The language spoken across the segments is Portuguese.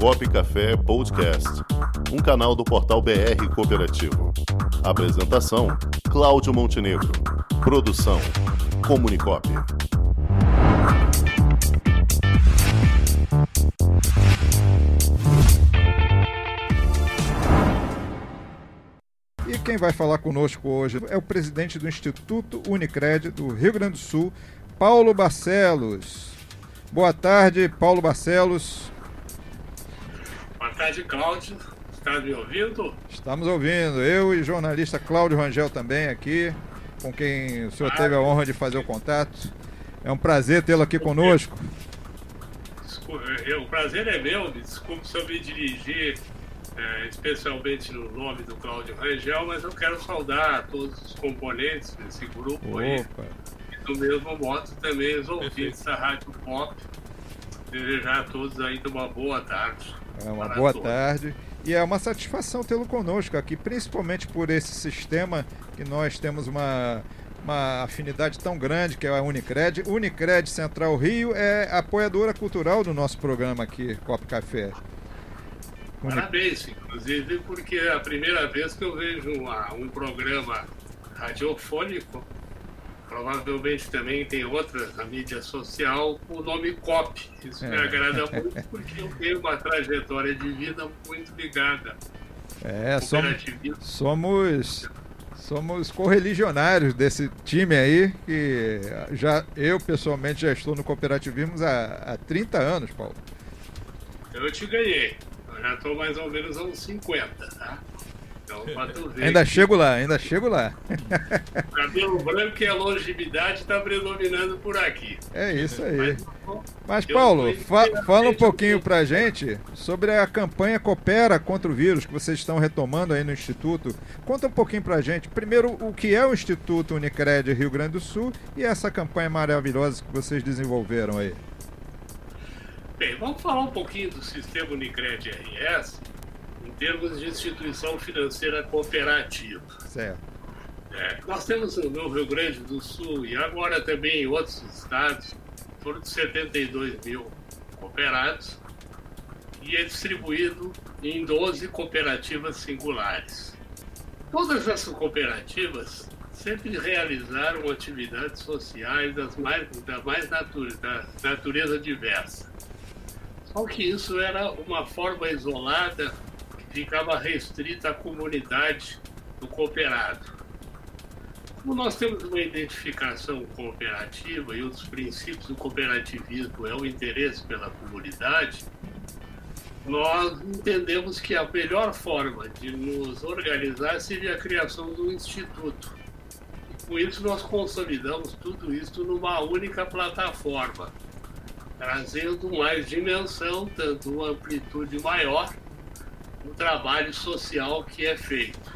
Comunicop Café Podcast, um canal do portal BR Cooperativo. Apresentação: Cláudio Montenegro. Produção: Comunicop. E quem vai falar conosco hoje é o presidente do Instituto Unicred do Rio Grande do Sul, Paulo Barcelos. Boa tarde, Paulo Barcelos. Cláudio. Está me ouvindo? Estamos ouvindo. Eu e o jornalista Cláudio Rangel também aqui, com quem o senhor ah, teve a honra de fazer o contato. É um prazer tê-lo aqui conosco. o prazer é meu. Desculpe se eu me dirigir é, especialmente no nome do Cláudio Rangel, mas eu quero saudar todos os componentes desse grupo Opa. aí. E do mesmo modo também os ouvintes da Rádio Pop. Desejar a todos ainda uma boa tarde. É uma boa todos. tarde. E é uma satisfação tê-lo conosco aqui, principalmente por esse sistema que nós temos uma, uma afinidade tão grande, que é a Unicred. Unicred Central Rio é apoiadora cultural do nosso programa aqui, Copo Café. Parabéns, inclusive, porque é a primeira vez que eu vejo uma, um programa radiofônico, provavelmente também tem outra na mídia social, com o nome COP. Isso é. me agrada muito porque eu tenho uma trajetória de vida muito ligada. É, somos, somos, somos correligionários desse time aí, que já eu pessoalmente já estou no cooperativismo há, há 30 anos, Paulo. Eu te ganhei já estou mais ou menos a uns 50, tá? Então, ainda chego lá, ainda chego lá. cabelo branco e a longevidade está predominando por aqui. É isso aí. Mas, Paulo, fa fala um pouquinho para a gente sobre a campanha Coopera contra o vírus que vocês estão retomando aí no Instituto. Conta um pouquinho para a gente, primeiro, o que é o Instituto Unicred Rio Grande do Sul e essa campanha maravilhosa que vocês desenvolveram aí. Bem, vamos falar um pouquinho do sistema Unicred RS termos de instituição financeira cooperativa. Certo. É, nós temos no Rio Grande do Sul e agora também em outros estados, foram de 72 mil cooperados e é distribuído em 12 cooperativas singulares. Todas essas cooperativas sempre realizaram atividades sociais das mais, da mais natura, da natureza diversa. Só que isso era uma forma isolada ficava restrita à comunidade do cooperado. Como nós temos uma identificação cooperativa e um dos princípios do cooperativismo é o interesse pela comunidade, nós entendemos que a melhor forma de nos organizar seria a criação de um instituto. E com isso nós consolidamos tudo isso numa única plataforma trazendo mais dimensão, tanto uma amplitude maior no trabalho social que é feito.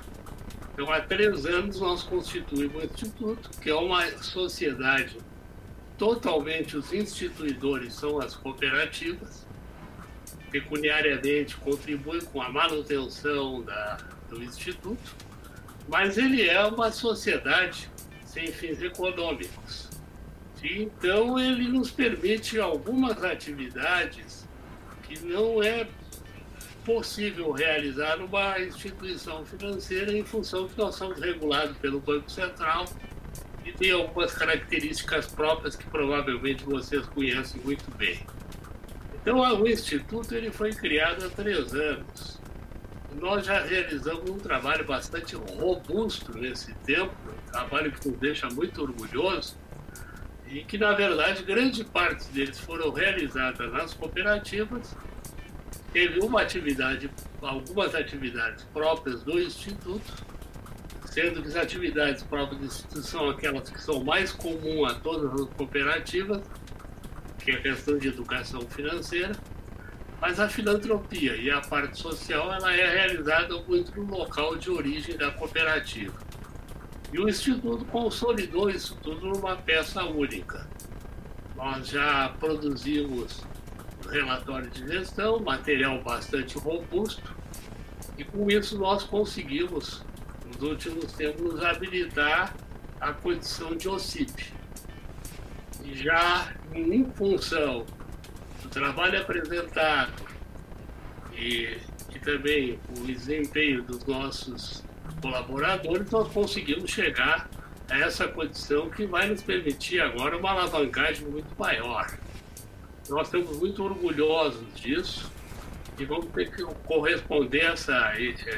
Então, há três anos nós constituímos o Instituto, que é uma sociedade totalmente, os instituidores são as cooperativas, pecuniariamente contribuem com a manutenção da, do Instituto, mas ele é uma sociedade sem fins econômicos. Então, ele nos permite algumas atividades que não é possível realizar numa instituição financeira em função que nós somos regulados pelo Banco Central e tem algumas características próprias que provavelmente vocês conhecem muito bem. Então, o Instituto ele foi criado há três anos. Nós já realizamos um trabalho bastante robusto nesse tempo, um trabalho que nos deixa muito orgulhosos, e que, na verdade, grande parte deles foram realizadas nas cooperativas. Teve uma atividade, algumas atividades próprias do Instituto, sendo que as atividades próprias do Instituto são aquelas que são mais comuns a todas as cooperativas, que é a questão de educação financeira, mas a filantropia e a parte social ela é realizada muito no local de origem da cooperativa. E o Instituto consolidou isso tudo numa peça única. Nós já produzimos relatório de gestão, material bastante robusto, e com isso nós conseguimos, nos últimos tempos, habilitar a condição de OCIP. E já em função do trabalho apresentado e, e também o desempenho dos nossos colaboradores, nós conseguimos chegar a essa condição que vai nos permitir agora uma alavancagem muito maior. Nós estamos muito orgulhosos disso e vamos ter que corresponder a essa,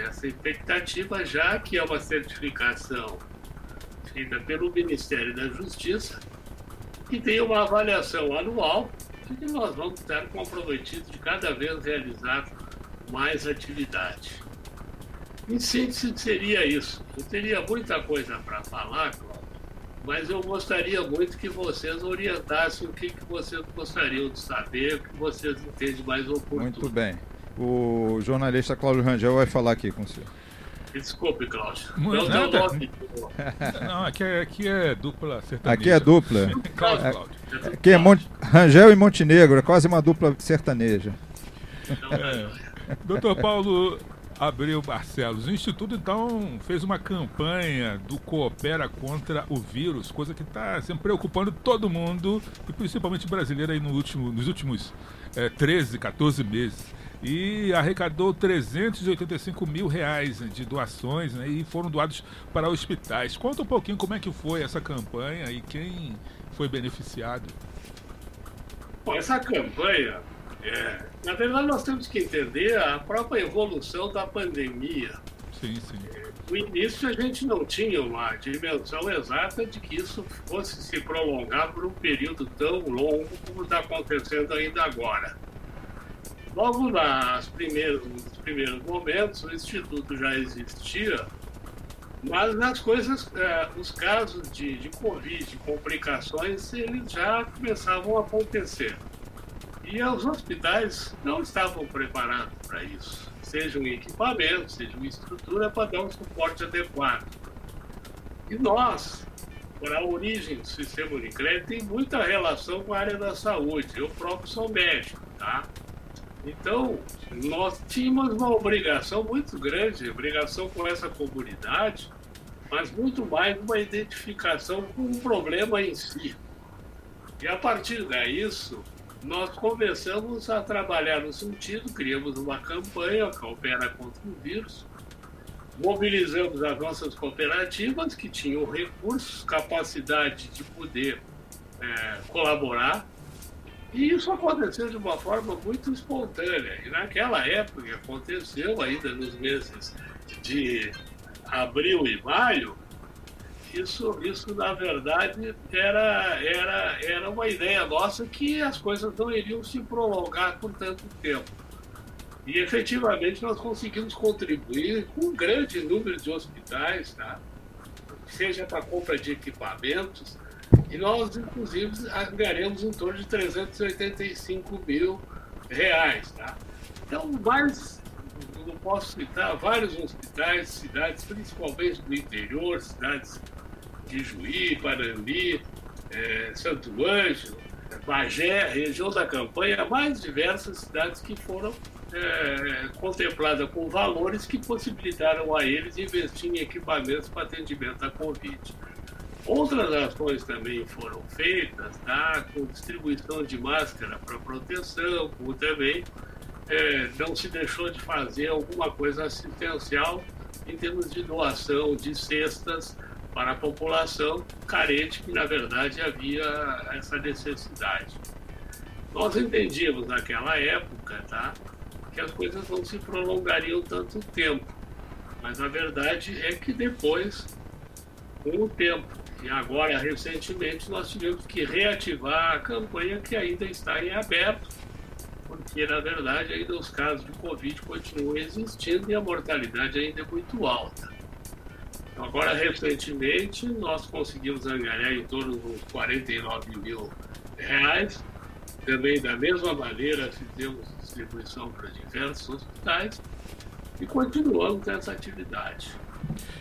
essa expectativa, já que é uma certificação feita pelo Ministério da Justiça, que tem uma avaliação anual e que nós vamos estar comprometidos de cada vez realizar mais atividade. Em síntese, seria isso. Eu teria muita coisa para falar, Cláudio, mas eu gostaria muito que vocês orientassem o que, que vocês gostariam de saber, o que vocês entendem mais oportuno. Muito bem. O jornalista Cláudio Rangel vai falar aqui com o senhor. Desculpe, Cláudio. Muito não, nada. não, aqui é, aqui é dupla sertaneja. Aqui é dupla. Cláudio, é, Cláudio. Aqui é Mon Rangel e Montenegro, é quase uma dupla sertaneja. É. Doutor Paulo Abreu Barcelos, o Instituto então fez uma campanha do Coopera contra o vírus, coisa que está sempre preocupando todo mundo, e principalmente brasileiro aí no último, nos últimos é, 13, 14 meses. E arrecadou 385 mil reais de doações né, e foram doados para hospitais. Conta um pouquinho como é que foi essa campanha e quem foi beneficiado. Bom, essa campanha é, na verdade, nós temos que entender a própria evolução da pandemia. Sim, sim. No início, a gente não tinha uma dimensão exata de que isso fosse se prolongar por um período tão longo como está acontecendo ainda agora. Logo nas primeiros, nos primeiros momentos, o Instituto já existia, mas as coisas, eh, os casos de, de Covid, complicações, eles já começavam a acontecer. E os hospitais não estavam preparados para isso, seja um equipamento, seja uma estrutura para dar um suporte adequado. E nós, a origem do sistema Unicred, tem muita relação com a área da saúde. Eu próprio sou médico, tá? Então, nós tínhamos uma obrigação muito grande, obrigação com essa comunidade, mas muito mais uma identificação com o problema em si. E a partir disso, nós começamos a trabalhar no sentido, criamos uma campanha que opera contra o vírus, mobilizamos as nossas cooperativas que tinham recursos, capacidade de poder é, colaborar, e isso aconteceu de uma forma muito espontânea. E naquela época aconteceu, ainda nos meses de abril e maio, isso, isso na verdade era, era, era uma ideia nossa que as coisas não iriam se prolongar por tanto tempo. E efetivamente nós conseguimos contribuir com um grande número de hospitais, tá? seja para compra de equipamentos, e nós inclusive ganharemos em torno de 385 mil reais. Tá? Então, mais, não posso citar vários hospitais, cidades, principalmente do interior, cidades de Juí, Parambi, é, Santo Ângelo, Bagé, região da campanha, mais diversas cidades que foram é, contempladas com valores que possibilitaram a eles investir em equipamentos para atendimento à Covid. Outras ações também foram feitas, tá, com distribuição de máscara para proteção, como também é, não se deixou de fazer alguma coisa assistencial em termos de doação de cestas para a população carente que, na verdade, havia essa necessidade. Nós entendíamos naquela época tá, que as coisas não se prolongariam tanto tempo, mas a verdade é que depois, com o tempo, e agora recentemente, nós tivemos que reativar a campanha que ainda está em aberto, porque na verdade ainda os casos de Covid continuam existindo e a mortalidade ainda é muito alta. Agora, recentemente, nós conseguimos angariar em torno dos 49 mil reais. Também, da mesma maneira, fizemos distribuição para diversos hospitais e continuamos essa atividade.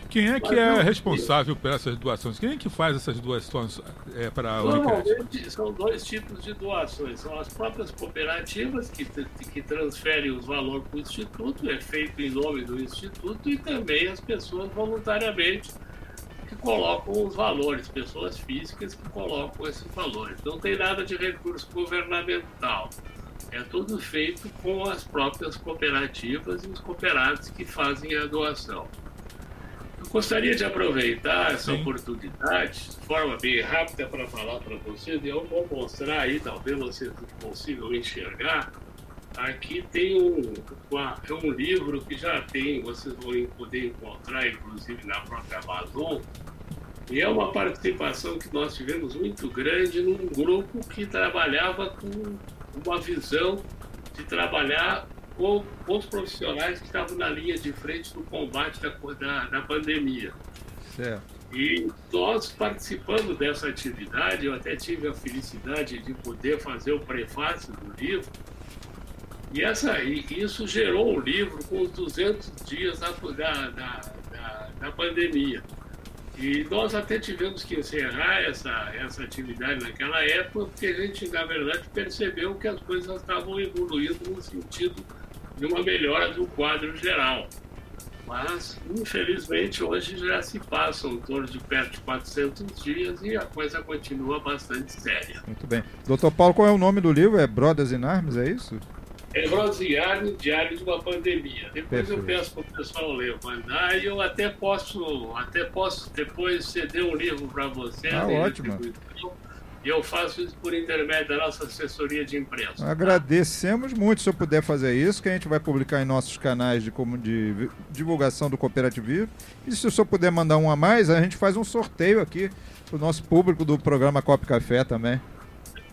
Quem é que é responsável por essas doações? Quem é que faz essas doações é, para a Normalmente são dois tipos de doações. São as próprias cooperativas que, que transferem os valores para o Instituto, é feito em nome do Instituto, e também as pessoas voluntariamente que colocam os valores, pessoas físicas que colocam esses valores. Não tem nada de recurso governamental. é tudo feito com as próprias cooperativas e os cooperados que fazem a doação. Gostaria de aproveitar essa Sim. oportunidade de forma bem rápida para falar para vocês, e eu vou mostrar aí, talvez vocês consigam enxergar. Aqui tem um, é um livro que já tem, vocês vão poder encontrar, inclusive na própria Amazon, e é uma participação que nós tivemos muito grande num grupo que trabalhava com uma visão de trabalhar com os profissionais que estavam na linha de frente do combate da, da, da pandemia. Certo. E nós participando dessa atividade, eu até tive a felicidade de poder fazer o prefácio do livro, e, essa, e isso gerou um livro com os 200 dias da, da, da, da pandemia. E nós até tivemos que encerrar essa, essa atividade naquela época, porque a gente, na verdade, percebeu que as coisas estavam evoluindo no sentido de uma melhora do quadro geral. Mas, infelizmente, hoje já se passam em torno de perto de 400 dias e a coisa continua bastante séria. Muito bem. Doutor Paulo, qual é o nome do livro? É Brothers in Arms, é isso? é Rosiane, Diário de uma Pandemia. Depois Perfeito. eu peço para o pessoal ler, mandar e eu até posso, até posso depois ceder um livro para você. Ah, ótimo. E eu faço isso por intermédio da nossa assessoria de imprensa. Agradecemos muito se eu puder fazer isso, que a gente vai publicar em nossos canais de, como de divulgação do cooperativismo. E se o senhor puder mandar um a mais, a gente faz um sorteio aqui para o nosso público do programa Cop Café também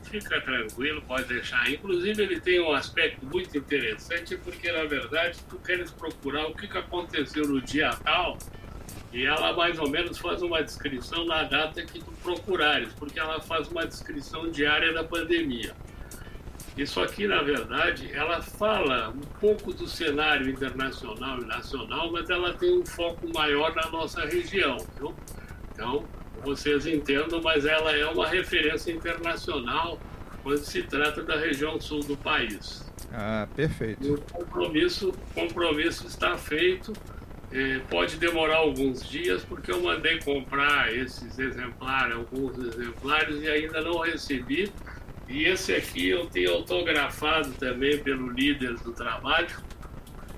fica tranquilo, pode deixar. Inclusive, ele tem um aspecto muito interessante, porque na verdade tu queres procurar o que aconteceu no dia tal, e ela mais ou menos faz uma descrição na data que tu procurares, porque ela faz uma descrição diária da pandemia. Isso aqui, na verdade, ela fala um pouco do cenário internacional e nacional, mas ela tem um foco maior na nossa região. Viu? Então, vocês entendam, mas ela é uma referência internacional quando se trata da região sul do país. Ah, perfeito. E o compromisso, compromisso está feito. É, pode demorar alguns dias, porque eu mandei comprar esses exemplares, alguns exemplares, e ainda não recebi. E esse aqui eu tenho autografado também pelo líder do trabalho.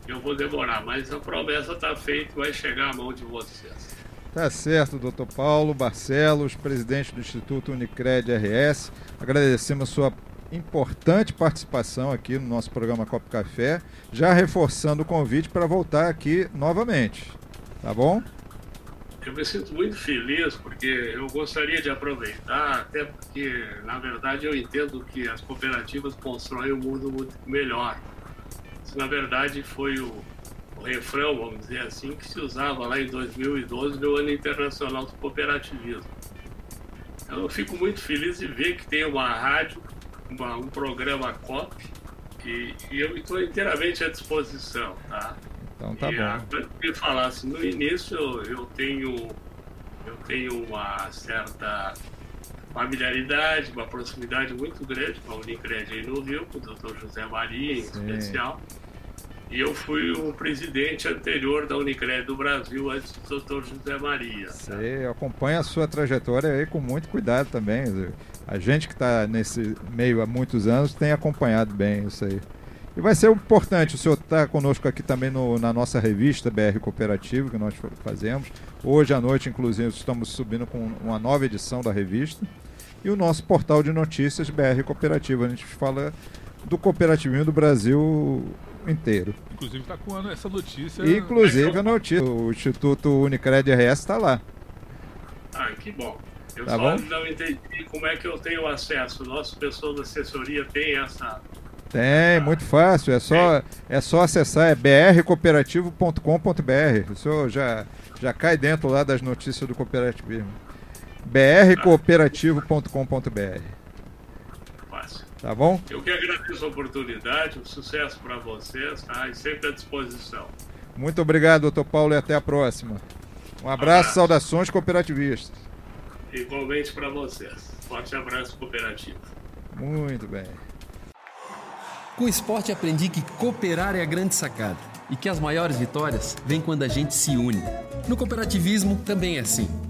Eu vou demorar, mas a promessa está feita, vai chegar à mão de vocês. Tá certo, doutor Paulo Barcelos, presidente do Instituto Unicred RS. Agradecemos sua importante participação aqui no nosso programa Copo Café, já reforçando o convite para voltar aqui novamente. Tá bom? Eu me sinto muito feliz porque eu gostaria de aproveitar, até porque, na verdade, eu entendo que as cooperativas constroem um mundo muito melhor. Isso, na verdade, foi o, o refrão, vamos dizer assim, que se usava lá em 2012 no Ano Internacional do Cooperativismo. Então, eu fico muito feliz de ver que tem uma rádio, uma, um programa COP, e, e eu estou inteiramente à disposição, tá? Então tá e, bom. Quando me falasse no início, eu, eu tenho eu tenho uma certa familiaridade, uma proximidade muito grande com a Unicred aí no Rio, com o Dr. José Maria em Sim. especial. E eu fui o presidente anterior da Unicred do Brasil, antes do Dr. José Maria. Você acompanha a sua trajetória aí com muito cuidado também. A gente que está nesse meio há muitos anos tem acompanhado bem isso aí. E vai ser importante, o senhor está conosco aqui também no, na nossa revista BR Cooperativo, que nós fazemos. Hoje à noite, inclusive, estamos subindo com uma nova edição da revista. E o nosso portal de notícias BR Cooperativo. A gente fala do cooperativismo do Brasil inteiro. Inclusive está com essa notícia. Inclusive a notícia. O Instituto Unicred RS está lá. Ah, que bom. Eu tá só bom? não entendi como é que eu tenho acesso. Nossa pessoa da assessoria tem essa. Tem, ah, muito fácil. É só, é só acessar é brcooperativo.com.br. O senhor já, já cai dentro lá das notícias do cooperativismo. brcooperativo.com.br. Tá bom? Eu que agradeço a oportunidade, um sucesso para vocês, tá? E sempre à disposição. Muito obrigado, doutor Paulo, e até a próxima. Um abraço, abraço. saudações cooperativistas. Igualmente para vocês. Forte abraço cooperativo. Muito bem. Com o esporte aprendi que cooperar é a grande sacada e que as maiores vitórias vêm quando a gente se une. No cooperativismo também é assim.